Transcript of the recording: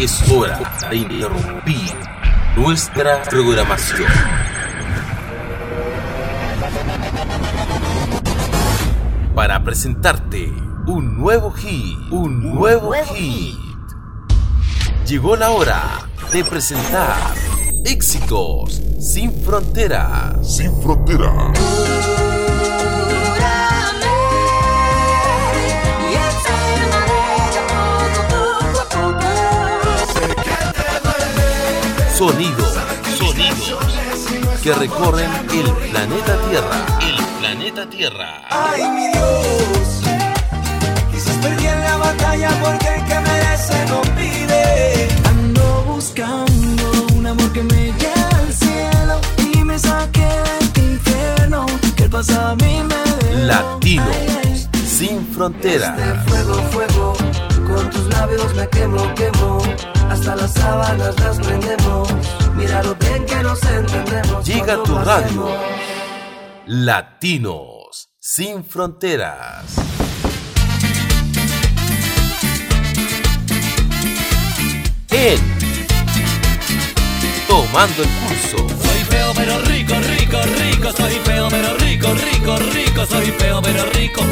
Es hora de interrumpir nuestra programación. Para presentarte un nuevo hit, un nuevo hit. Llegó la hora de presentar éxitos sin fronteras. Sin fronteras. Sonidos, sonidos que recorren el planeta Tierra. El planeta Tierra. Ay, mi Dios, quizás perdí en la batalla porque el que merece no pide. Ando buscando un amor que me lleve al cielo y me saque de este infierno que el pasado a mí me dejó. Latinos Ay, ay. sin fronteras. Este fuego, fuego, con tus labios me quemo, quemo. Hasta las sábanas las prendemos. Mira lo bien que nos entendemos. Llega tu radio. hacemos. Latinos sin fronteras. En Tomando el Pulso. Soy feo pero rico, rico, rico, soy feo pero rico, rico, rico, soy feo pero rico.